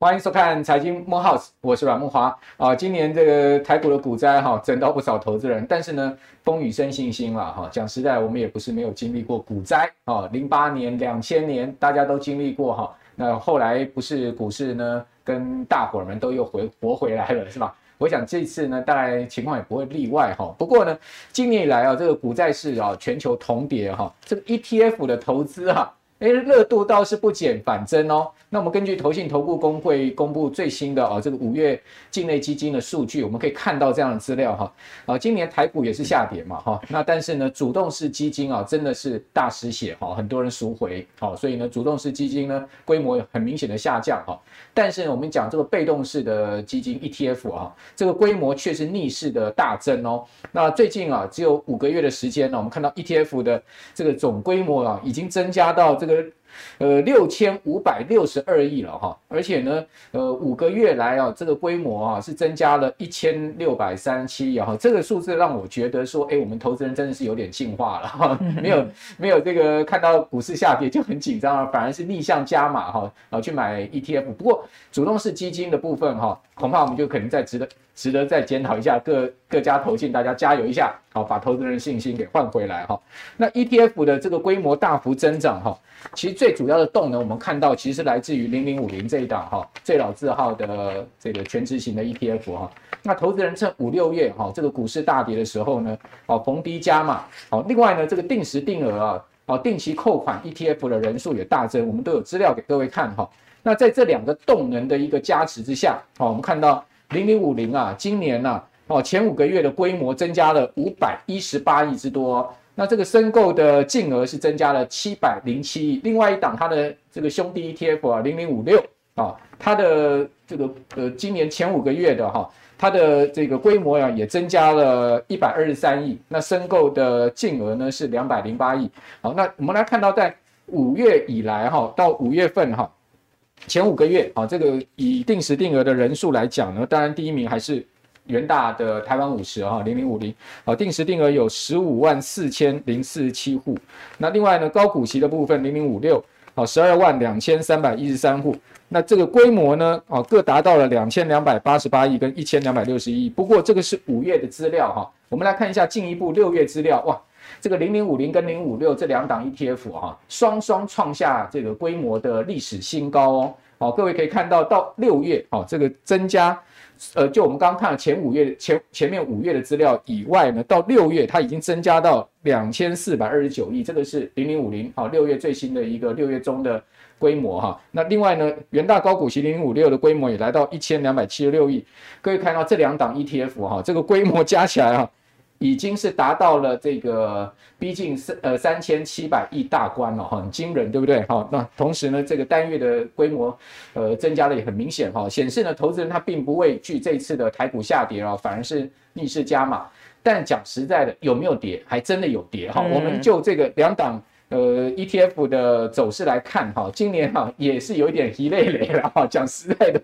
欢迎收看财经慕 House，我是阮木华啊。今年这个台股的股灾哈，整到不少投资人。但是呢，风雨生信心了哈。讲实在，我们也不是没有经历过股灾啊。零八年、两千年，大家都经历过哈。那后来不是股市呢，跟大伙儿们都又回活回来了，是吧？我想这次呢，大概情况也不会例外哈。不过呢，今年以来啊，这个股债市啊，全球同跌哈，这个 ETF 的投资哈。哎，热度倒是不减反增哦。那我们根据投信投顾公会公布最新的啊，这个五月境内基金的数据，我们可以看到这样的资料哈。啊，今年台股也是下跌嘛哈。那但是呢，主动式基金啊，真的是大失血哈，很多人赎回。好，所以呢，主动式基金呢，规模很明显的下降哈。但是呢，我们讲这个被动式的基金 ETF 啊，这个规模却是逆势的大增哦。那最近啊，只有五个月的时间呢，我们看到 ETF 的这个总规模啊，已经增加到这。呃，六千五百六十二亿了哈，而且呢，呃，五个月来啊，这个规模啊是增加了一千六百三十七亿哈，这个数字让我觉得说，哎，我们投资人真的是有点进化了哈，没有没有这个看到股市下跌就很紧张了，反而是逆向加码哈，啊去买 ETF。不过主动式基金的部分哈，恐怕我们就可能再值得值得再检讨一下各各家投信，大家加油一下，把投资人信心给换回来哈。那 ETF 的这个规模大幅增长哈。其实最主要的动能，我们看到其实来自于零零五零这一档哈，最老字号的这个全值型的 ETF 哈。那投资人趁五六月哈这个股市大跌的时候呢，哦逢低加码。好，另外呢这个定时定额啊，哦定期扣款 ETF 的人数也大增，我们都有资料给各位看哈。那在这两个动能的一个加持之下，好，我们看到零零五零啊，今年呐，哦前五个月的规模增加了五百一十八亿之多。那这个申购的净额是增加了七百零七亿，另外一档它的这个兄弟 ETF 啊，零零五六啊，它的这个呃今年前五个月的哈，它的这个规模呀也增加了一百二十三亿，那申购的净额呢是两百零八亿。好，那我们来看到在五月以来哈，到五月份哈，前五个月啊，这个以定时定额的人数来讲呢，当然第一名还是。元大的台湾五十哈零零五零，啊，定时定额有十五万四千零四十七户。那另外呢，高股息的部分零零五六，啊，十二万两千三百一十三户。那这个规模呢，啊，各达到了两千两百八十八亿跟一千两百六十一亿。不过这个是五月的资料哈，我们来看一下进一步六月资料。哇，这个零零五零跟零五六这两档 ETF 哈，双双创下这个规模的历史新高哦。好，各位可以看到到六月，好，这个增加。呃，就我们刚刚看了前五月前前面五月的资料以外呢，到六月它已经增加到两千四百二十九亿，这个是零零五零好，六月最新的一个六月中的规模哈。那另外呢，元大高股息零零五六的规模也来到一千两百七十六亿。各位看到这两档 ETF 哈，这个规模加起来哈。已经是达到了这个逼近三呃三千七百亿大关了哈，很惊人，对不对？好，那同时呢，这个单月的规模呃增加的也很明显哈，显示呢，投资人他并不畏惧这次的台股下跌啊，反而是逆势加码。但讲实在的，有没有跌？还真的有跌哈。我们就这个两档。呃，ETF 的走势来看，哈，今年哈也是有一点疲累累了哈。讲实在的，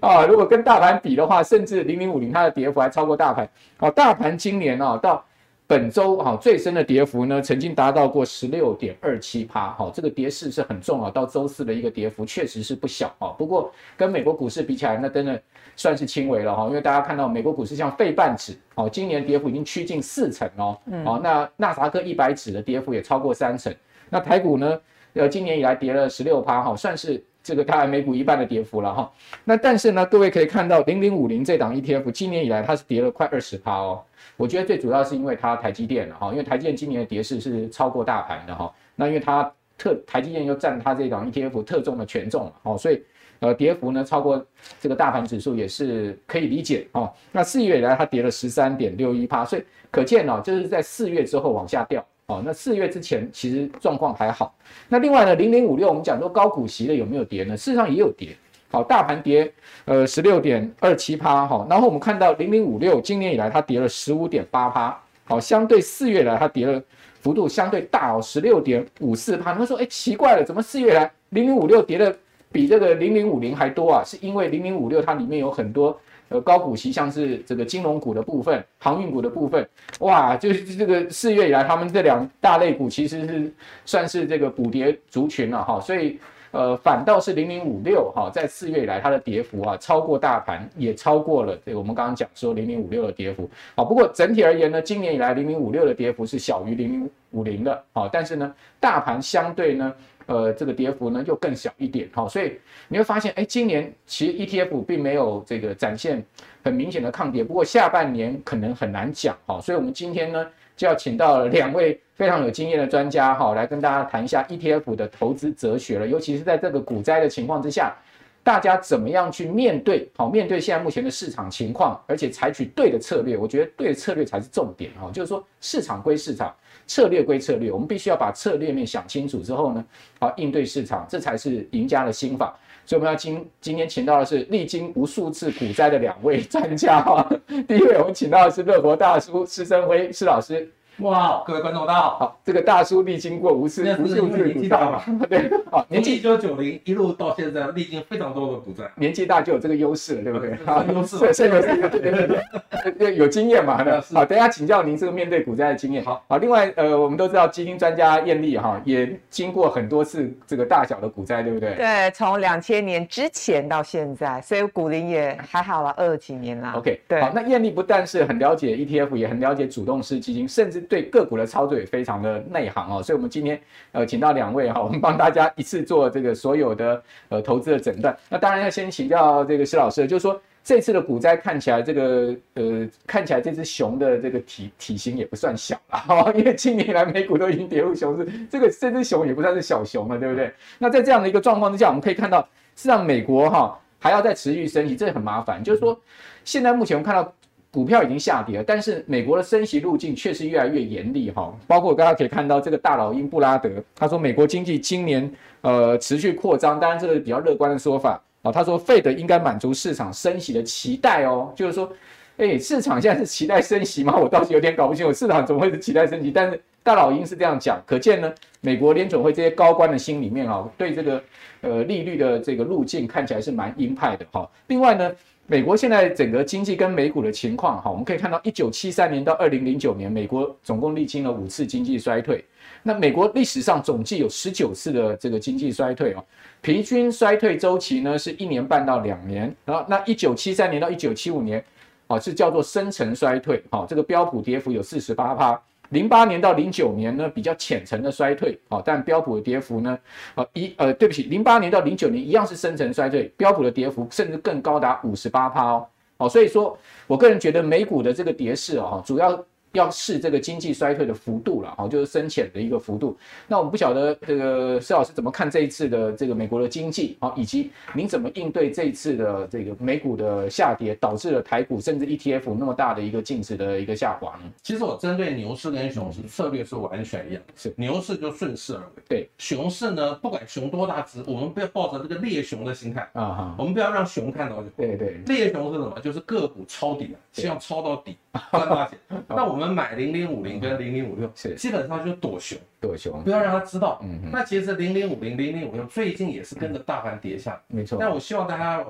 啊，如果跟大盘比的话，甚至零零五零它的跌幅还超过大盘。哦，大盘今年哦到。本周哈最深的跌幅呢，曾经达到过十六点二七趴，哈，这个跌势是很重啊。到周四的一个跌幅确实是不小啊。不过跟美国股市比起来，那真的算是轻微了哈。因为大家看到美国股市像费半指，哦，今年跌幅已经趋近四成哦。哦，那纳斯达克一百指的跌幅也超过三成。那台股呢，呃，今年以来跌了十六趴，哈，算是。这个大概美股一半的跌幅了哈，那但是呢，各位可以看到零零五零这档 ETF 今年以来它是跌了快二十趴哦。我觉得最主要是因为它台积电了哈，因为台积电今年的跌势是超过大盘的哈。那因为它特台积电又占它这档 ETF 特重的权重了哦，所以呃跌幅呢超过这个大盘指数也是可以理解哦。那四月以来它跌了十三点六一趴，所以可见哦，就是在四月之后往下掉。哦，那四月之前其实状况还好。那另外呢，零零五六我们讲说高股息的有没有跌呢？事实上也有跌。好，大盘跌呃十六点二七趴哈。然后我们看到零零五六今年以来它跌了十五点八趴。好，相对四月来它跌了幅度相对大哦，十六点五四趴。你会说，哎，奇怪了，怎么四月来零零五六跌的比这个零零五零还多啊？是因为零零五六它里面有很多呃高股息，像是这个金融股的部分、航运股的部分，哇，就是这个四月以来，他们这两大类股其实是算是这个补跌族群了哈，所以。呃，反倒是零零五六哈，在四月以来它的跌幅啊，超过大盘，也超过了这个我们刚刚讲说零零五六的跌幅。好，不过整体而言呢，今年以来零零五六的跌幅是小于零零五零的。好，但是呢，大盘相对呢，呃，这个跌幅呢又更小一点。哦，所以你会发现，哎，今年其实 ETF 并没有这个展现很明显的抗跌，不过下半年可能很难讲。哦，所以我们今天呢。就要请到两位非常有经验的专家哈，来跟大家谈一下 ETF 的投资哲学了。尤其是在这个股灾的情况之下，大家怎么样去面对？好，面对现在目前的市场情况，而且采取对的策略。我觉得对的策略才是重点哈。就是说，市场归市场，策略归策略，我们必须要把策略面想清楚之后呢，好，应对市场，这才是赢家的心法。所以我们要今今天请到的是历经无数次股灾的两位专家哈。第一位我们请到的是乐活大叔施升辉施老师。哇，各位观众大家好。好，这个大叔历经过无数无数次股灾嘛，对，好，年纪九九零一路到现在，历经非常多的股灾，年纪大就有这个优势了，对不对？好，优势，对，是优势，对对对对，有经验嘛，好，等一下请教您这个面对股灾的经验。好，好，另外呃，我们都知道基金专家艳丽哈，也经过很多次这个大小的股灾，对不对？对，从两千年之前到现在，所以股龄也还好了，二十几年啦。OK，对，好，那艳丽不但是很了解 ETF，也很了解主动式基金，甚至对个股的操作。也，非常的内行哦，所以，我们今天呃，请到两位哈，我们帮大家一次做这个所有的呃投资的诊断。那当然要先请教这个施老师，就是说这次的股灾看起来这个呃，看起来这只熊的这个体体型也不算小了哈，因为今年来美股都已经跌入熊市，这个这只熊也不算是小熊了，对不对？那在这样的一个状况之下，我们可以看到，实际上美国哈还要再持续升息，这很麻烦。就是说，现在目前我们看到。股票已经下跌了，但是美国的升息路径确实越来越严厉哈。包括大家可以看到这个大老鹰布拉德，他说美国经济今年呃持续扩张，当然这个比较乐观的说法啊。他说费德应该满足市场升息的期待哦，就是说，哎，市场现在是期待升息吗？我倒是有点搞不清楚，市场怎么会是期待升息？但是大老鹰是这样讲，可见呢，美国联准会这些高官的心里面啊，对这个呃利率的这个路径看起来是蛮鹰派的哈。另外呢。美国现在整个经济跟美股的情况，哈，我们可以看到，一九七三年到二零零九年，美国总共历经了五次经济衰退。那美国历史上总计有十九次的这个经济衰退哦，平均衰退周期呢是一年半到两年。然后，那一九七三年到一九七五年，哦，是叫做深层衰退，哈，这个标普跌幅有四十八趴。零八年到零九年呢，比较浅层的衰退，啊，但标普的跌幅呢，呃一呃，对不起，零八年到零九年一样是深层衰退，标普的跌幅甚至更高达五十八趴哦，好，所以说我个人觉得美股的这个跌势哦，主要。要试这个经济衰退的幅度了，哦，就是深浅的一个幅度。那我们不晓得这个施老师怎么看这一次的这个美国的经济，哦，以及您怎么应对这一次的这个美股的下跌，导致了台股甚至 ETF 那么大的一个净值的一个下滑呢？其实我针对牛市跟熊市策略是完全一样，是牛市就顺势而为，对，熊市呢，不管熊多大只，我们不要抱着这个猎熊的心态啊哈，我们不要让熊看到就对对，猎熊是什么？就是个股抄底了，希望抄到底赚大钱。那我们。我们买零零五零跟零零五六，基本上就是躲熊，躲熊，不要让他知道。嗯嗯。那其实零零五零、零零五六最近也是跟着大盘跌下，没错。但我希望大家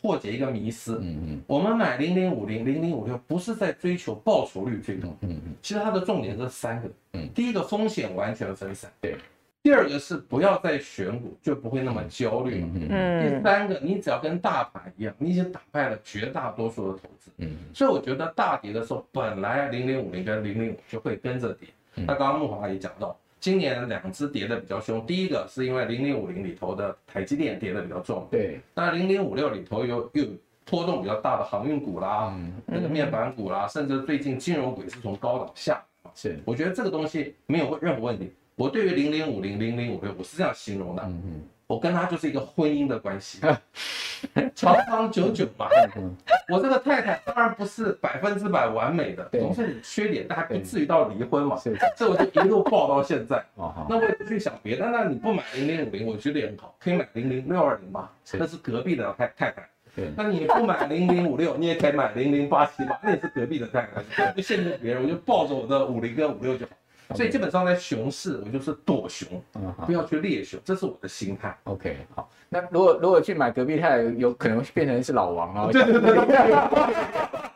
破解一个迷思。嗯嗯。我们买零零五零、零零五六不是在追求报酬率最高。嗯嗯。其实它的重点是三个。嗯。第一个风险完全分散。对。第二个是不要再选股，就不会那么焦虑。嗯，第三个，你只要跟大盘一样，你已经打败了绝大多数的投资。嗯，所以我觉得大跌的时候，本来零零五零跟零零五就会跟着跌。那刚刚木华也讲到，今年两只跌的比较凶。第一个是因为零零五零里头的台积电跌的比较重。对。那零零五六里头有又波动比较大的航运股啦，那个面板股啦，甚至最近金融股也是从高档下。是。我觉得这个东西没有任何问题。我对于零零五零零零五六，我是这样形容的，嗯嗯，我跟他就是一个婚姻的关系，长长久久嘛。我这个太太当然不是百分之百完美的，总是有缺点，但还不至于到离婚嘛。所以我就一路抱到现在。那我也不去想别的，那你不买零零五零，我觉得也很好，可以买零零六二零嘛，那是隔壁的太太太。那你不买零零五六，你也可以买零零八七八，那也是隔壁的太太，不限制别人，我就抱着我的五零跟五六就好。所以基本上在熊市，我就是躲熊，不要去猎熊，这是我的心态。OK，好，那如果如果去买隔壁太太，有可能变成是老王 哦。对对对。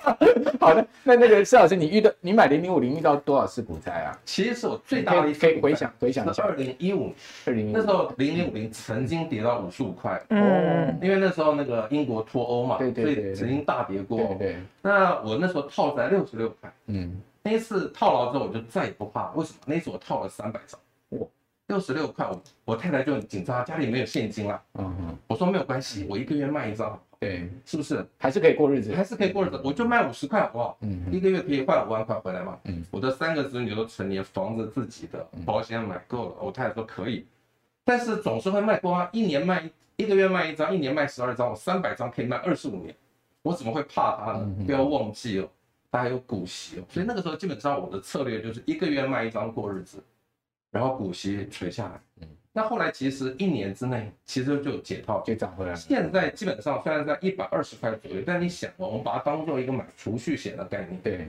好的，那那个施老师，你遇到你买零零五零遇到多少次股灾啊？其实是我最大的一次。可以回想回想一下，二零一五，二零那时候零零五零曾经跌到五十五块，嗯，因为那时候那个英国脱欧嘛，对对对，曾经大跌过。对对。那我那时候套在六十六块，嗯。那一次套牢之后，我就再也不怕。为什么？那一次我套了三百张，哇，六十六块，我我太太就很紧张，家里没有现金了。嗯哼，我说没有关系，我一个月卖一张，对，是不是？还是可以过日子，还是可以过日子。我就卖五十块，好不好？嗯，一个月可以换五万块回来嘛。嗯，我的三个子女都成年，房子自己的，保险买够了，我太太说可以。但是总是会卖光啊，一年卖一个月卖一张，一年卖十二张，我三百张可以卖二十五年，我怎么会怕它呢？不要忘记了。它还有股息哦，所以那个时候基本上我的策略就是一个月卖一张过日子，然后股息存下来。嗯，那后来其实一年之内其实就解套，就涨回来了。现在基本上虽然在一百二十块左右，但你想哦，我们把它当做一个买储蓄险的概念。对，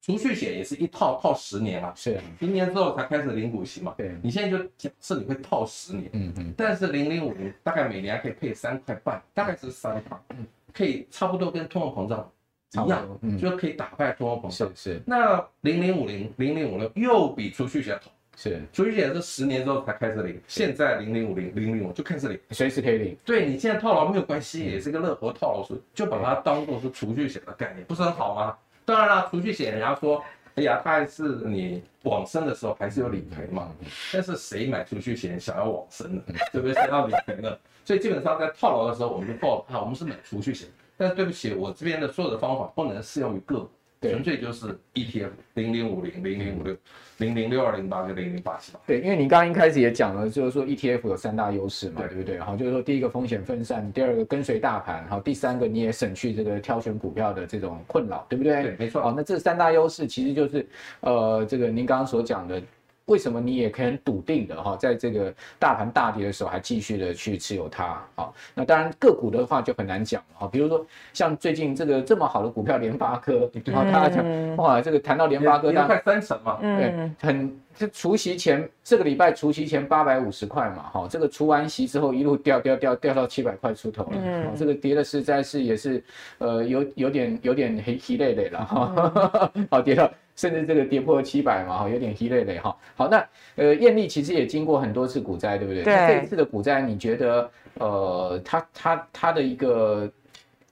储蓄险也是一套套十年啊。是。明年之后才开始领股息嘛。对。你现在就假设你会套十年。嗯嗯。但是零零五零大概每年还可以配三块半，大概是三块，嗯，可以差不多跟通货膨胀。一样，嗯，就可以打败通货膨胀。是是。那零零五零零零五六又比储蓄险好。是。储蓄险是十年之后才开始领，现在零零五零零零五就开始领，随时可以领。对，你现在套牢没有关系，也是一个乐活套牢数，就把它当做是储蓄险的概念，不是很好吗？当然了，储蓄险人家说，哎呀，它还是你往生的时候还是有理赔嘛。但是谁买储蓄险想要往生呢？对不对？想要理赔呢？所以基本上在套牢的时候，我们就报它，我们是买储蓄险。但对不起，我这边的所有的方法不能适用于个股，纯粹就是 ETF 零零五零零零五六零零六二零八跟零零八七八。对，因为你刚刚一开始也讲了，就是说 ETF 有三大优势嘛，对，对不对？好，就是说第一个风险分散，第二个跟随大盘，好，第三个你也省去这个挑选股票的这种困扰，对不对？对，没错。好，那这三大优势其实就是呃，这个您刚刚所讲的。为什么你也可以很笃定的哈，在这个大盘大跌的时候还继续的去持有它？啊，那当然个股的话就很难讲了哈。比如说像最近这个这么好的股票联发科，然后他讲哇，这个谈到联发科，大概三成嘛，对，很就除夕前这个礼拜除夕前八百五十块嘛，哈，这个除完息之后一路掉掉掉掉到七百块出头了，嗯，这个跌的实在是也是呃有有点有点黑黑累累了哈，好跌到。甚至这个跌破七百嘛，哈，有点黑累累哈。好，那呃，艳丽其实也经过很多次股灾，对不对？对。那这一次的股灾，你觉得呃，它它它的一个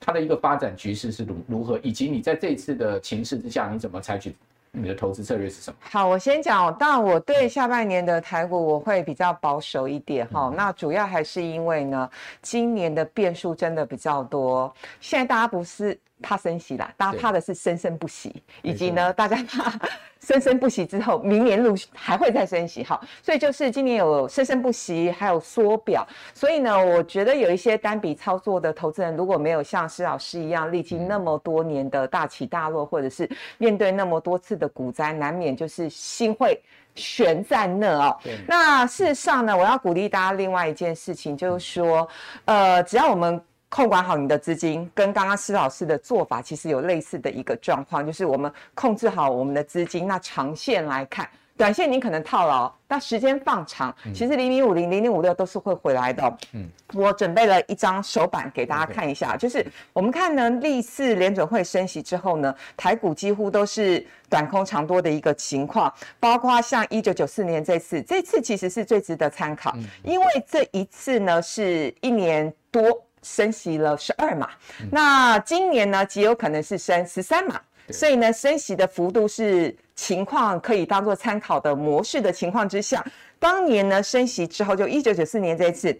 它的一个发展局势是如如何？以及你在这一次的情势之下，你怎么采取你的投资策略是什么？好，我先讲。当然，我对下半年的台股我会比较保守一点哈。嗯、那主要还是因为呢，今年的变数真的比较多。现在大家不是。怕升息啦，大家怕的是生生不息，以及呢，大家怕 生生不息之后，明年陆续还会再升息，好，所以就是今年有生生不息，还有缩表，所以呢，我觉得有一些单笔操作的投资人，如果没有像施老师一样历经那么多年的大起大落，或者是面对那么多次的股灾，难免就是心会悬在那哦。那事实上呢，我要鼓励大家另外一件事情，就是说，呃，只要我们。控管好你的资金，跟刚刚施老师的做法其实有类似的一个状况，就是我们控制好我们的资金。那长线来看，短线你可能套牢，但时间放长，其实零零五零、零零五六都是会回来的。嗯，我准备了一张手板给大家看一下，就是我们看呢，历次联准会升息之后呢，台股几乎都是短空长多的一个情况，包括像一九九四年这次，这次其实是最值得参考，因为这一次呢是一年多。升息了十二码，嗯、那今年呢极有可能是升十三码，所以呢升息的幅度是情况可以当做参考的模式的情况之下，当年呢升息之后就一九九四年这一次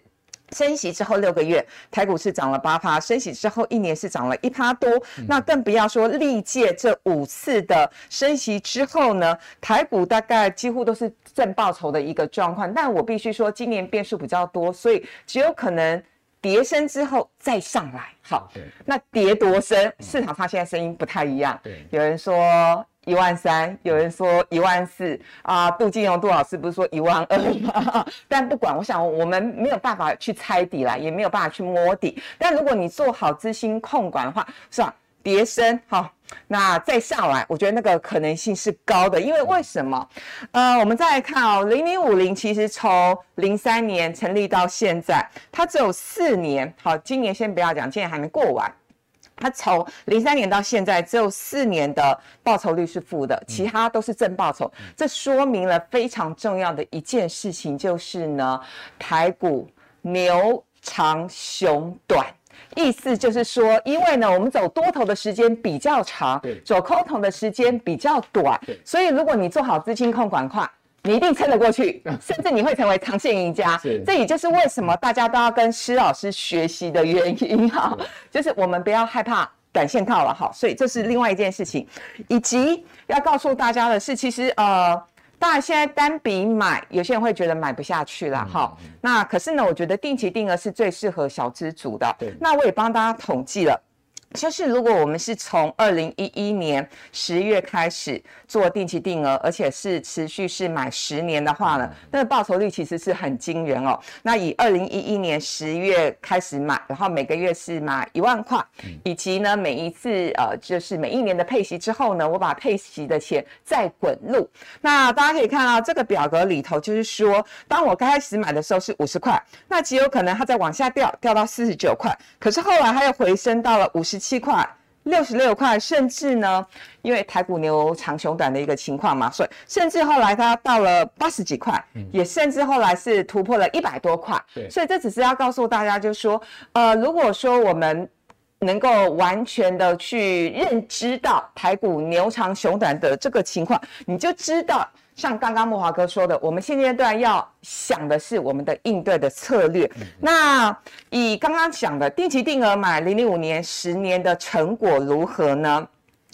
升息之后六个月，台股是涨了八趴，升息之后一年是涨了一趴多，嗯、那更不要说历届这五次的升息之后呢，台股大概几乎都是正报酬的一个状况，但我必须说今年变数比较多，所以只有可能。跌深之后再上来，好，那跌多深？市场上现在声音不太一样，对，有人说一万三，有人说一万四啊。杜金荣杜老师不是说一万二吗？但不管，我想我们没有办法去猜底啦，也没有办法去摸底。但如果你做好资金控管的话，是吧？跌深，好，那再上来，我觉得那个可能性是高的，因为为什么？呃，我们再来看哦，零零五零其实从零三年成立到现在，它只有四年。好，今年先不要讲，今年还没过完。它从零三年到现在只有四年的报酬率是负的，其他都是正报酬。这说明了非常重要的一件事情，就是呢，台股牛长熊短，意思就是说，因为呢，我们走多头的时间比较长，走空头的时间比较短，所以如果你做好资金控管块。你一定撑得过去，甚至你会成为长线赢家。这也就是为什么大家都要跟施老师学习的原因 哈，就是我们不要害怕短线套了哈。所以这是另外一件事情，以及要告诉大家的是，其实呃，当然现在单笔买，有些人会觉得买不下去了哈。那可是呢，我觉得定期定额是最适合小资族的。对，那我也帮大家统计了。就是如果我们是从二零一一年十月开始做定期定额，而且是持续是买十年的话呢，那个报酬率其实是很惊人哦。那以二零一一年十月开始买，然后每个月是买一万块，以及呢每一次呃就是每一年的配息之后呢，我把配息的钱再滚入。那大家可以看到这个表格里头，就是说当我刚开始买的时候是五十块，那极有可能它再往下掉，掉到四十九块，可是后来它又回升到了五十。七块、六十六块，甚至呢，因为台股牛长熊短的一个情况嘛，所以甚至后来它到了八十几块，嗯，也甚至后来是突破了一百多块。对，所以这只是要告诉大家，就是说，呃，如果说我们能够完全的去认知到台股牛长熊短的这个情况，你就知道。像刚刚木华哥说的，我们现阶段要想的是我们的应对的策略。嗯、那以刚刚讲的定期定额买零零五年十年的成果如何呢？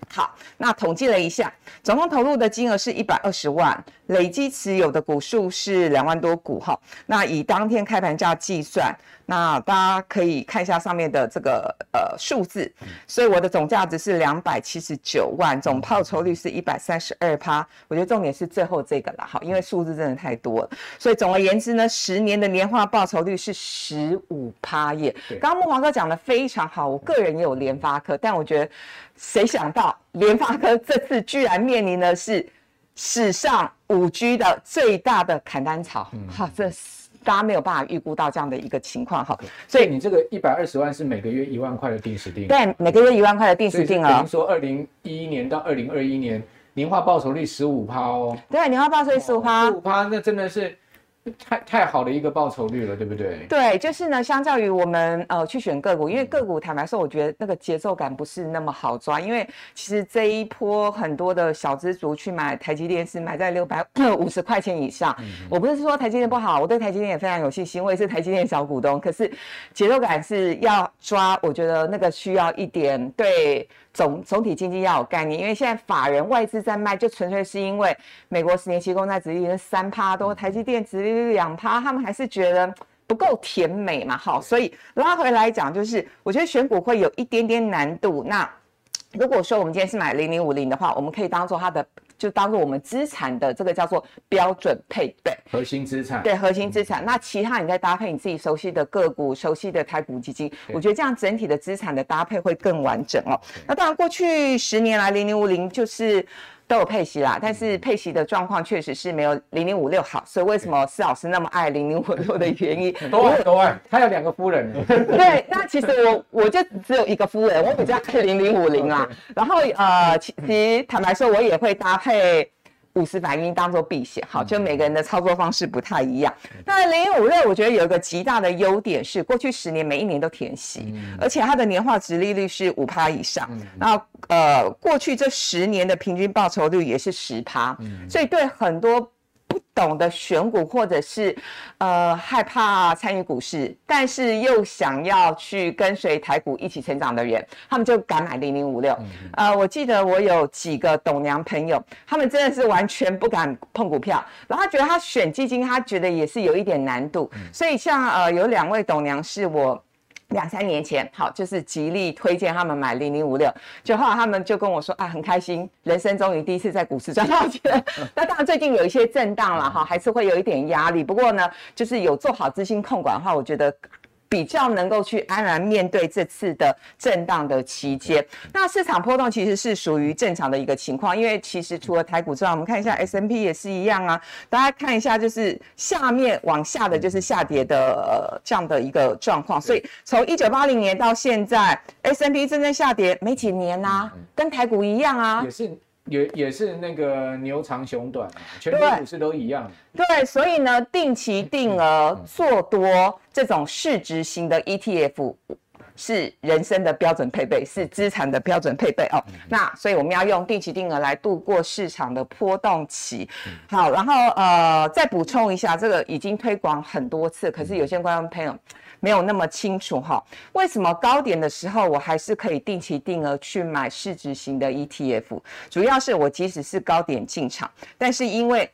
好，那统计了一下，总共投入的金额是一百二十万，累积持有的股数是两万多股哈。那以当天开盘价计算。那大家可以看一下上面的这个呃数字，所以我的总价值是两百七十九万，总报酬率是一百三十二趴。我觉得重点是最后这个了，好，因为数字真的太多了。所以总而言之呢，十年的年化报酬率是十五趴耶。刚刚木华哥讲的非常好，我个人也有联发科，但我觉得谁想到联发科这次居然面临的是史上五 G 的最大的砍单潮，好，这是。大家没有办法预估到这样的一个情况哈，所以你这个一百二十万是每个月一万块的定时定额，对，每个月一万块的定时定额。等于说二零一一年到二零二一年年化报酬率十五趴哦，对，年化报酬率十五趴，十五趴那真的是。太太好的一个报酬率了，对不对？对，就是呢，相较于我们呃去选个股，因为个股坦白说，我觉得那个节奏感不是那么好抓。因为其实这一波很多的小资族去买台积电是买在六百五十块钱以上。嗯、我不是说台积电不好，我对台积电也非常有信心，我也是台积电小股东。可是节奏感是要抓，我觉得那个需要一点对。总总体经济要有概念，因为现在法人外资在卖，就纯粹是因为美国十年期公债殖利率三趴多，台积电殖利率两趴，他们还是觉得不够甜美嘛，好，所以拉回来讲，就是我觉得选股会有一点点难度。那如果说我们今天是买零零五零的话，我们可以当做它的。就当做我们资产的这个叫做标准配备，核心资产，对核心资产。那其他你再搭配你自己熟悉的个股、熟悉的台股基金，我觉得这样整体的资产的搭配会更完整哦。那当然，过去十年来零零五零就是。都有配息啦，但是配息的状况确实是没有零零五六好，所以为什么施老师那么爱零零五六的原因，都爱都爱，他有两个夫人。对，那其实我我就只有一个夫人，我比较爱零零五零啦。然后呃，其实坦白说，我也会搭配。五十反应当做避险，好，就每个人的操作方式不太一样。那零零五六，我觉得有一个极大的优点是，过去十年每一年都填息，而且它的年化值利率是五趴以上。然后呃，过去这十年的平均报酬率也是十趴，所以对很多。懂得选股，或者是，呃，害怕参与股市，但是又想要去跟随台股一起成长的人，他们就敢买零零五六。呃，我记得我有几个董娘朋友，他们真的是完全不敢碰股票，然后他觉得他选基金，他觉得也是有一点难度。所以像呃，有两位董娘是我。两三年前，好，就是极力推荐他们买零零五六，就后来他们就跟我说，啊，很开心，人生终于第一次在股市赚到钱。那当然最近有一些震荡了哈，还是会有一点压力。不过呢，就是有做好资金控管的话，我觉得比较能够去安然面对这次的震荡的期间。那市场波动其实是属于正常的一个情况，因为其实除了台股之外，我们看一下 S&P 也是一样啊。大家看一下，就是下面往下的就是下跌的呃这样的一个状况。所以从一九八零年到现在，S&P 真正下跌没几年啊，跟台股一样啊。也是。也也是那个牛长熊短，全球股市都一样。对，所以呢，定期定额做多这种市值型的 ETF 是人生的标准配备，是资产的标准配备哦。那所以我们要用定期定额来度过市场的波动期。好，然后呃，再补充一下，这个已经推广很多次，可是有些观众朋友。没有那么清楚哈，为什么高点的时候我还是可以定期定额去买市值型的 ETF？主要是我即使是高点进场，但是因为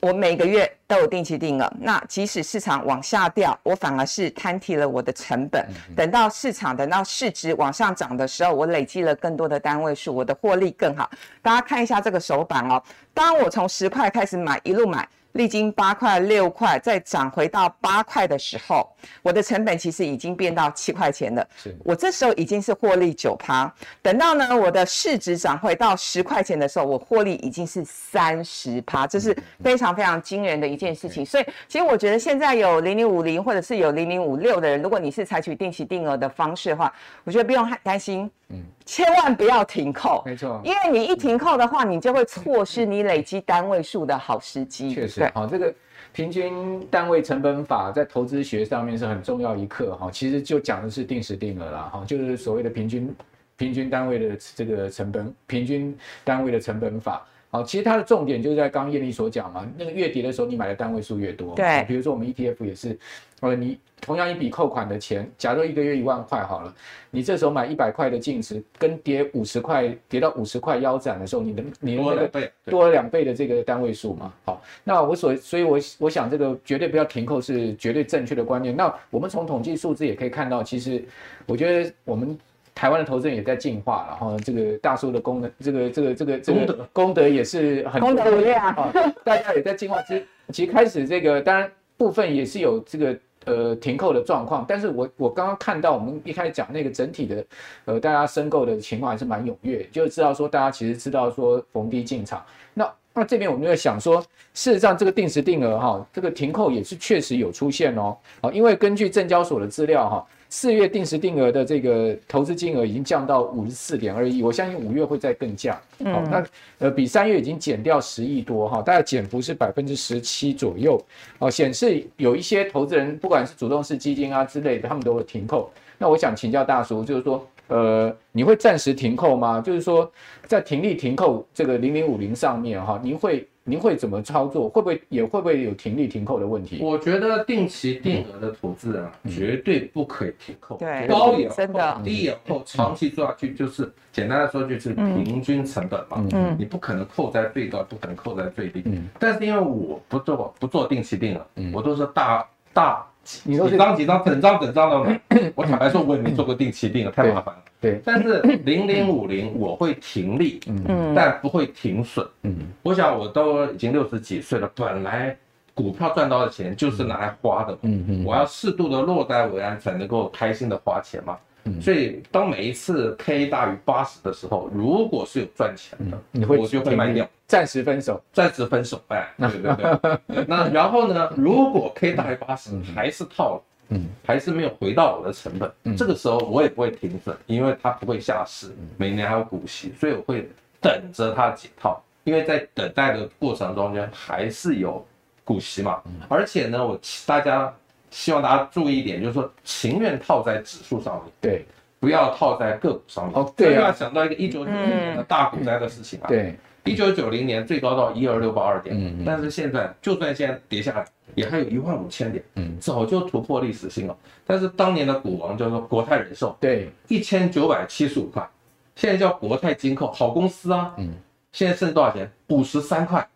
我每个月都有定期定额，那即使市场往下掉，我反而是摊提了我的成本。等到市场等到市值往上涨的时候，我累积了更多的单位数，我的获利更好。大家看一下这个手板哦，当我从十块开始买，一路买。历经八块、六块，再涨回到八块的时候，我的成本其实已经变到七块钱了。是我这时候已经是获利九趴。等到呢，我的市值涨回到十块钱的时候，我获利已经是三十趴，这是非常非常惊人的一件事情。所以，其实我觉得现在有零零五零或者是有零零五六的人，如果你是采取定期定额的方式的话，我觉得不用太担心。嗯，千万不要停扣，没错，因为你一停扣的话，你就会错失你累积单位数的好时机。确实，好，这个平均单位成本法在投资学上面是很重要一课哈。其实就讲的是定时定额啦，哈，就是所谓的平均平均单位的这个成本，平均单位的成本法。好，其实它的重点就是在刚刚燕俐所讲嘛，那个越跌的时候，你买的单位数越多。对，比如说我们 ETF 也是，呃，你同样一笔扣款的钱，假如一个月一万块好了，你这时候买一百块的净值，跟跌五十块，跌到五十块腰斩的时候，你的你的那个多了两倍的这个单位数嘛。好，那我所所以我，我我想这个绝对不要停扣是绝对正确的观念。那我们从统计数字也可以看到，其实我觉得我们。台湾的投资人也在进化，然后这个大叔的功能，这个这个这个这个功德功德也是很功德无量啊，大家也在进化。其实其实开始这个当然部分也是有这个呃停扣的状况，但是我我刚刚看到我们一开始讲那个整体的呃大家申购的情况还是蛮踊跃，就知道说大家其实知道说逢低进场。那那这边我们就在想说，事实上这个定时定额哈，这个停扣也是确实有出现哦，啊，因为根据证交所的资料哈。四月定时定额的这个投资金额已经降到五十四点二亿，我相信五月会再更降。嗯，那呃比三月已经减掉十亿多哈，大概减幅是百分之十七左右。哦，显示有一些投资人，不管是主动式基金啊之类的，他们都会停扣。那我想请教大叔，就是说，呃，你会暂时停扣吗？就是说，在停利停扣这个零零五零上面哈，您会？您会怎么操作？会不会也会不会有停利停扣的问题？我觉得定期定额的投资啊，嗯、绝对不可以停扣。对，高也扣，低也扣，长期做下去就是、嗯、简单的说就是平均成本嘛。嗯，你不可能扣在最高，不可能扣在最低。嗯，但是因为我不做不做定期定额，嗯、我都是大大。你说几张几张整张整张的买，我坦白说，我也没做过定期定额，太麻烦了。对，但是零零五零我会停利，嗯，但不会停损。嗯，我想我都已经六十几岁了，本来股票赚到的钱就是拿来花的，嗯嗯，我要适度的落袋为安，才能够开心的花钱嘛。嗯。所以当每一次 K 大于八十的时候，如果是有赚钱的，你会我就会卖掉，暂时分手，暂时分手，哎，对对对。那然后呢，如果 K 大于八十还是套，嗯，还是没有回到我的成本，这个时候我也不会停损，因为它不会下市，每年还有股息，所以我会等着它解套，因为在等待的过程中间还是有股息嘛，而且呢，我大家。希望大家注意一点，就是说，情愿套在指数上面，对，不要套在个股上面。哦，对啊，想到一个一九九零年的大股灾的事情啊，对，一九九零年最高到一二六八二点，嗯，但是现在就算现在跌下来，也还有一万五千点，嗯，早就突破历史新了。但是当年的股王叫做国泰人寿，对，一千九百七十五块，现在叫国泰金控，好公司啊，嗯，现在剩多少钱？五十三块。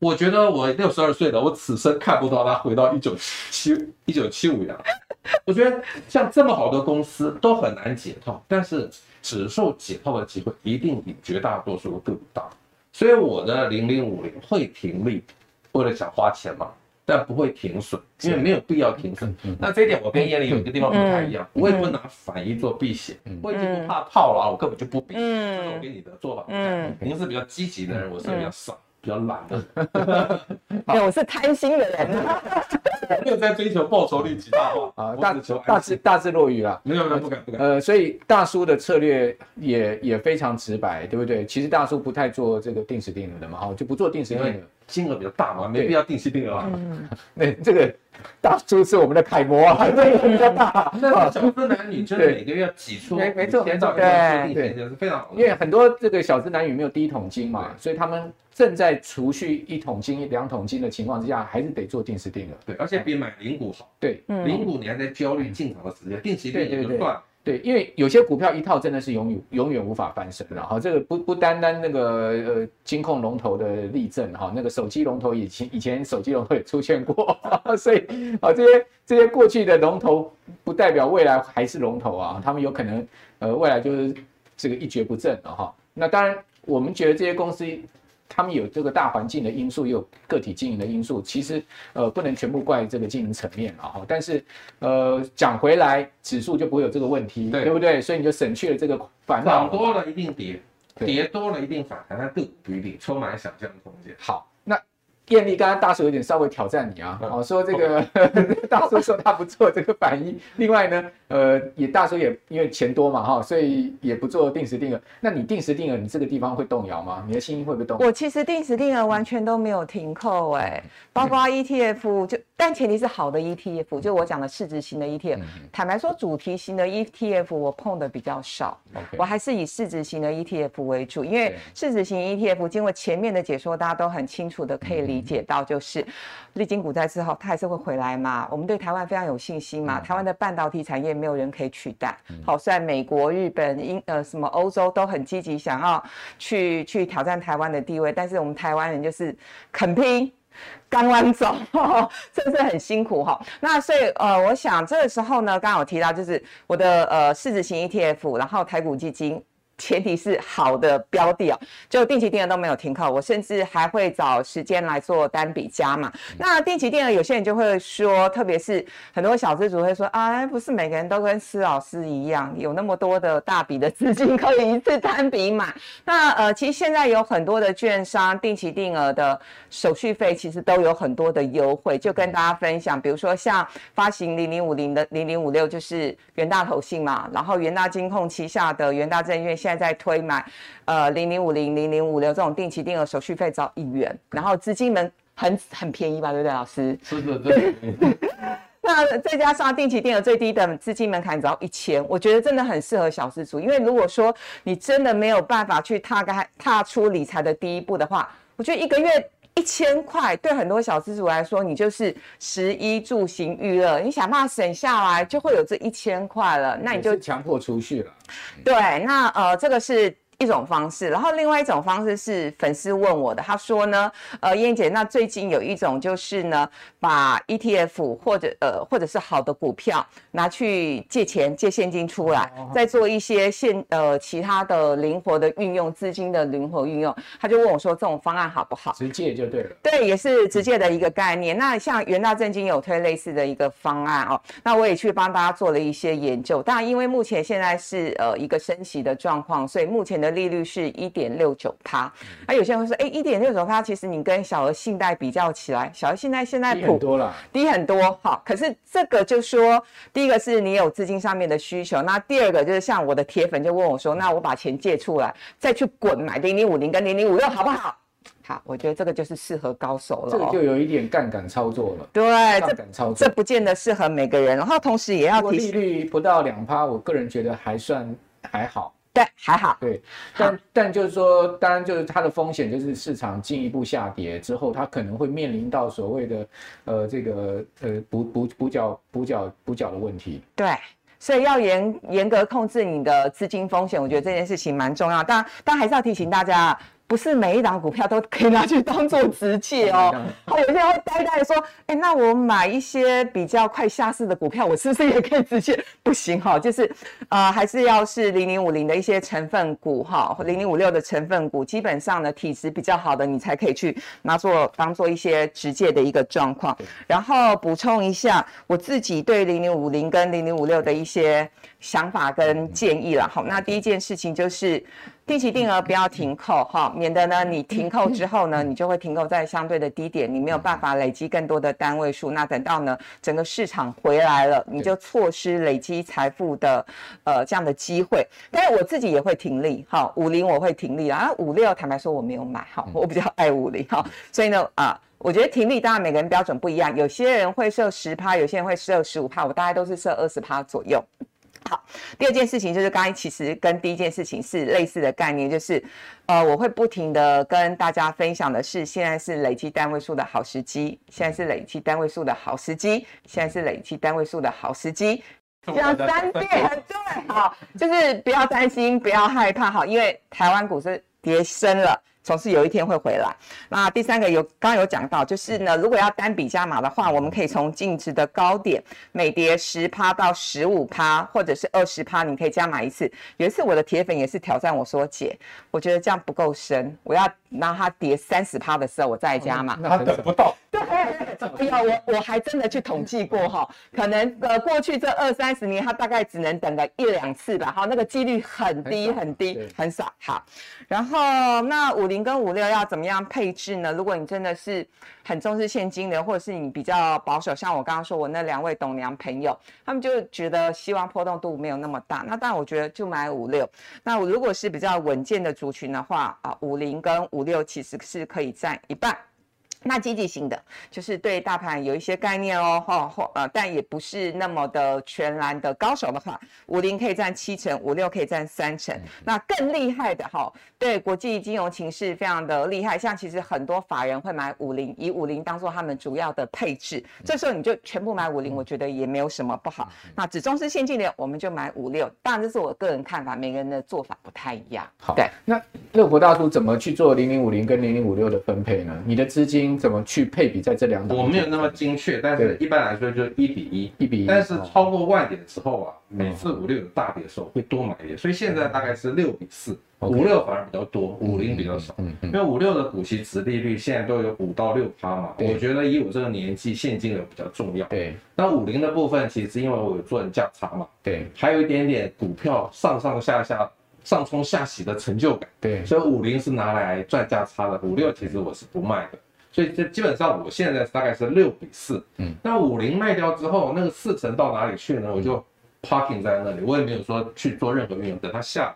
我觉得我六十二岁了，我此生看不到它回到一九七一九七五年了。我觉得像这么好的公司都很难解套，但是指数解套的机会一定比绝大多数的个股大。所以我的零零五零会停利，为了想花钱嘛。但不会停损，因为没有必要停损。那这一点我跟燕玲有一个地方不太一样，我也不拿反一做避险，我已经不怕套了，我根本就不避。这是我跟你的做法。嗯，您是比较积极的人，我是比较少。比较懒的，对，我是贪心的人，没有在追求报酬率极大化啊，大大智大智若愚了，没有，不敢不敢。呃，所以大叔的策略也也非常直白，对不对？其实大叔不太做这个定时定额的嘛，哈，就不做定时定额，金额比较大嘛，没必要定时定额啊。嗯，那这个。大叔是我们的楷模啊，对，比较大。那小资男女就是每个月要挤出，没没错，对对，是非常好。因为很多这个小资男女没有第一桶金嘛，所以他们正在储蓄一桶金、两桶金的情况之下，还是得做定时定额。对，而且比买零股好。对，零股你还在焦虑进场的时间，定时定额就算。对，因为有些股票一套真的是永远永远无法翻身的哈，这个不不单单那个呃金控龙头的例证哈，那个手机龙头以前以前手机龙头也出现过，所以啊这些这些过去的龙头不代表未来还是龙头啊，他们有可能呃未来就是这个一蹶不振了哈。那当然我们觉得这些公司。他们有这个大环境的因素，也有个体经营的因素。其实，呃，不能全部怪这个经营层面了哈。但是，呃，讲回来，指数就不会有这个问题，对，对不对？所以你就省去了这个烦恼。涨多了一定跌，跌多了一定反弹，它个股不一定，充满想象空间。好。燕俐刚刚大叔有点稍微挑战你啊，哦，说这个 大叔说他不做这个反应，另外呢，呃，也大叔也因为钱多嘛哈，所以也不做定时定额。那你定时定额，你这个地方会动摇吗？你的心会不会动摇？我其实定时定额完全都没有停扣哎、欸，包括 ETF 就，但前提是好的 ETF，就我讲的市值型的 ETF。坦白说，主题型的 ETF 我碰的比较少，我还是以市值型的 ETF 为主，因为市值型 ETF 经过前面的解说，大家都很清楚的可以理。解到就是历经股灾之后，它还是会回来嘛。我们对台湾非常有信心嘛。台湾的半导体产业没有人可以取代。好，虽然美国、日本、英呃什么欧洲都很积极想要去去挑战台湾的地位，但是我们台湾人就是肯拼、刚完走，真是很辛苦哈。那所以呃，我想这个时候呢，刚刚有提到就是我的呃市值型 ETF，然后台股基金。前提是好的标的哦，就定期定额都没有停扣，我甚至还会找时间来做单笔加嘛。那定期定额有些人就会说，特别是很多小资主会说，啊，不是每个人都跟施老师一样，有那么多的大笔的资金可以一次单笔买。那呃，其实现在有很多的券商定期定额的手续费其实都有很多的优惠，就跟大家分享，比如说像发行零零五零的零零五六就是元大投信嘛，然后元大金控旗下的元大证券现在在推买，呃，零零五零、零零五六这种定期定额手续费只要一元，然后资金门很很便宜吧，对不对，老师？是的，对。那再加上定期定额最低的资金门槛只要一千，我觉得真的很适合小资族，因为如果说你真的没有办法去踏开踏出理财的第一步的话，我觉得一个月。一千块对很多小资族来说，你就是食衣住行娱乐，你想办法省下来，就会有这一千块了。那你就强迫储蓄了。对，那呃，这个是。一种方式，然后另外一种方式是粉丝问我的，他说呢，呃，燕姐，那最近有一种就是呢，把 ETF 或者呃或者是好的股票拿去借钱借现金出来，哦、再做一些现呃其他的灵活的运用资金的灵活运用，他就问我说，这种方案好不好？直接就对了。对，也是直接的一个概念。那像元大证金有推类似的一个方案哦，那我也去帮大家做了一些研究。当然，因为目前现在是呃一个升息的状况，所以目前的。利率是一点六九趴，那有些人会说，哎，一点六九趴，其实你跟小额信贷比较起来，小额信贷现在低很多了，低很多。好，可是这个就说，第一个是你有资金上面的需求，那第二个就是像我的铁粉就问我说，那我把钱借出来，再去滚买零零五零跟零零五六，好不好？好，我觉得这个就是适合高手了，这个就有一点杠杆操作了。对，杠杆操作，这不见得适合每个人。然后同时也要提，利率不到两趴，我个人觉得还算还好。对，还好。对，但但就是说，当然就是它的风险，就是市场进一步下跌之后，它可能会面临到所谓的呃这个呃补补补缴补缴补缴的问题。对，所以要严严格控制你的资金风险，我觉得这件事情蛮重要。当然，但还是要提醒大家。不是每一档股票都可以拿去当做直借哦。好，有些人会呆呆的说，哎，那我买一些比较快下市的股票，我是不是也可以直接？不行哈，就是呃，还是要是零零五零的一些成分股哈，零零五六的成分股，基本上呢，体质比较好的，你才可以去拿做当做一些直借的一个状况。然后补充一下，我自己对零零五零跟零零五六的一些想法跟建议了。好，那第一件事情就是。定期定额不要停扣哈，免得呢你停扣之后呢，你就会停扣在相对的低点，你没有办法累积更多的单位数。那等到呢整个市场回来了，你就错失累积财富的呃这样的机会。但是我自己也会停利哈，五零我会停利啊，五六坦白说我没有买哈，我比较爱五零哈，所以呢啊，我觉得停利当然每个人标准不一样，有些人会设十趴，有些人会设十五趴，我大概都是设二十趴左右。好，第二件事情就是刚才其实跟第一件事情是类似的概念，就是，呃，我会不停的跟大家分享的是，现在是累积单位数的好时机，现在是累积单位数的好时机，现在是累积单位数的好时机，这样三遍对，好，就是不要担心，不要害怕，好，因为台湾股市跌深了。总是有一天会回来。那第三个有刚刚有讲到，就是呢，如果要单笔加码的话，我们可以从净值的高点每跌十趴到十五趴，或者是二十趴，你可以加码一次。有一次我的铁粉也是挑战我说，姐，我觉得这样不够深，我要让它跌三十趴的时候我在家嘛。那等不到。对，哎呀我我还真的去统计过哈，可能呃过去这二三十年，它大概只能等个一两次吧，哈，那个几率很低很低很少。好，然后那五零。跟五六要怎么样配置呢？如果你真的是很重视现金流，或者是你比较保守，像我刚刚说我那两位董娘朋友，他们就觉得希望波动度没有那么大。那当然，我觉得就买五六。那我如果是比较稳健的族群的话啊，五零跟五五六其实是可以占一半。那积极型的就是对大盘有一些概念哦，哈或呃，但也不是那么的全然的高手的话，五零可以占七成，五六可以占三成。那更厉害的哈，对国际金融情势非常的厉害，像其实很多法人会买五零，以五零当做他们主要的配置，这时候你就全部买五零，我觉得也没有什么不好。那只重视现金流，我们就买五六。当然这是我个人看法，每个人的做法不太一样。好，对，那乐活大叔怎么去做零零五零跟零零五六的分配呢？你的资金。怎么去配比在这两档？我没有那么精确，但是一般来说就是一比一，一比一。但是超过万点之后啊，每次五六有大跌的时候会多买一点，所以现在大概是六比四，五六反而比较多，五零比较少。嗯嗯。因为五六的股息殖利率现在都有五到六趴嘛，我觉得以我这个年纪，现金流比较重要。对。那五零的部分其实因为我有做价差嘛，对，还有一点点股票上上下下。上冲下洗的成就感，对，所以五零是拿来赚价差的，五六其实我是不卖的，所以这基本上我现在大概是六比四，嗯，那五零卖掉之后，那个四成到哪里去呢？我就 parking 在那里，我也没有说去做任何运用，等它下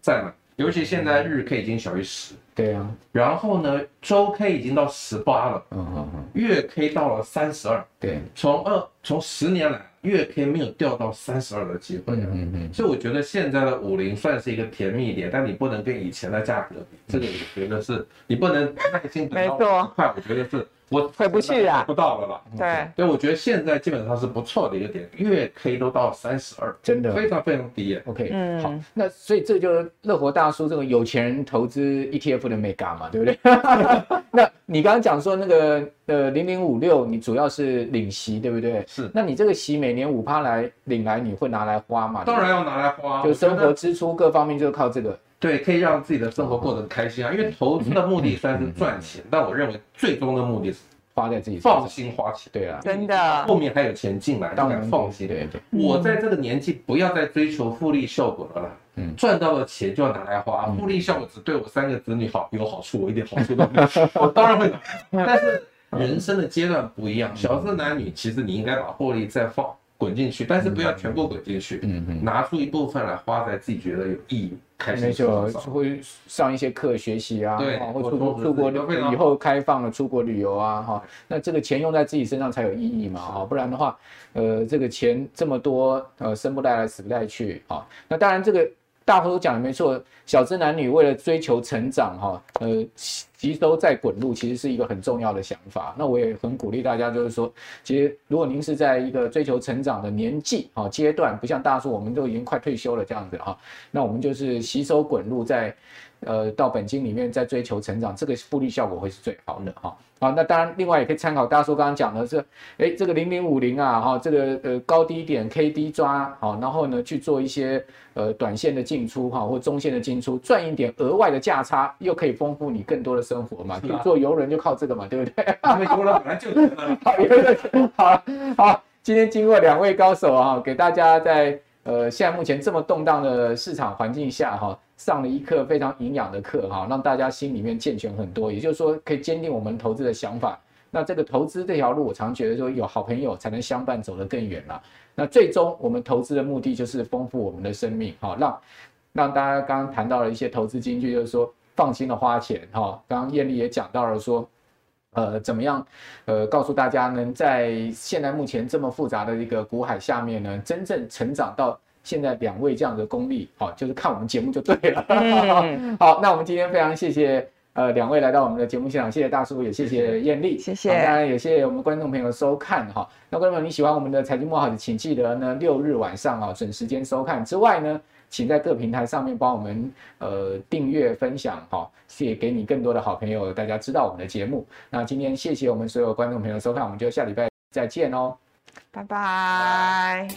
再买。尤其现在日 K 已经小于十，对啊，然后呢，周 K 已经到十八了，嗯嗯嗯，月 K 到了三十二，对，从二从十年来。月 K 没有掉到三十二的机会，嗯嗯，所以我觉得现在的五零算是一个甜蜜点，但你不能跟以前的价格比，这个我觉得是你不能耐心等到快，我觉得是。我回不去啊，不到了吧？对，所以我觉得现在基本上是不错的一个点，月 K 都到三十二，真的非常非常低耶。OK，嗯，好，那所以这就是乐活大叔这个有钱人投资 ETF 的美感嘛，对不对？那你刚刚讲说那个呃零零五六，你主要是领息，对不对？是。那你这个息每年五趴来领来，你会拿来花吗？当然要拿来花，就生活支出各方面就是靠这个。对，可以让自己的生活过得开心啊。因为投资的目的虽然是赚钱，但我认为最终的目的是花在自己放心花钱。对啊，真的，后面还有钱进来，当然放心。对对，我在这个年纪不要再追求复利效果了啦。嗯，赚到了钱就要拿来花，复利效果只对我三个子女好有好处，我一点好处都没有。我当然会拿，但是人生的阶段不一样，小资男女其实你应该把获利再放滚进去，但是不要全部滚进去，嗯嗯，拿出一部分来花在自己觉得有意义。没错，会上一些课学习啊，对，或出国出国以后开放了出国旅游啊，哈，那这个钱用在自己身上才有意义嘛，哈，不然的话，呃，这个钱这么多，呃，生不带来死不带去，哈，那当然这个大伙都讲的没错，小资男女为了追求成长，哈，呃，吸收再滚入，其实是一个很重要的想法。那我也很鼓励大家，就是说，其实如果您是在一个追求成长的年纪啊阶段，不像大叔，我们都已经快退休了这样子哈，那我们就是吸收滚入在。呃，到本金里面再追求成长，这个复利效果会是最好的哈。好，那当然，另外也可以参考大叔刚刚讲的是，哎，这个零零五零啊，哈，这个呃高低点 K D 抓好，然后呢去做一些呃短线的进出哈，或中线的进出，赚一点额外的价差，又可以丰富你更多的生活嘛。比如做游轮就靠这个嘛，对不对？因为游轮本来就是 好游轮。好，好，今天经过两位高手啊，给大家在呃现在目前这么动荡的市场环境下哈。上了一课非常营养的课哈，让大家心里面健全很多，也就是说可以坚定我们投资的想法。那这个投资这条路，我常觉得说有好朋友才能相伴走得更远了。那最终我们投资的目的就是丰富我们的生命哈，让让大家刚刚谈到了一些投资金句，就是说放心的花钱哈。刚刚艳丽也讲到了说，呃，怎么样呃告诉大家能在现在目前这么复杂的一个股海下面呢，真正成长到。现在两位这样的功力，好，就是看我们节目就对了。嗯、好，那我们今天非常谢谢呃两位来到我们的节目现场，谢谢大叔，也谢谢艳丽，谢谢，当然也谢谢我们观众朋友的收看哈。那观众朋友你喜欢我们的财经慕 House，请记得呢六日晚上啊准时间收看之外呢，请在各平台上面帮我们呃订阅分享哈，也给你更多的好朋友，大家知道我们的节目。那今天谢谢我们所有观众朋友收看，我们就下礼拜再见哦，拜拜。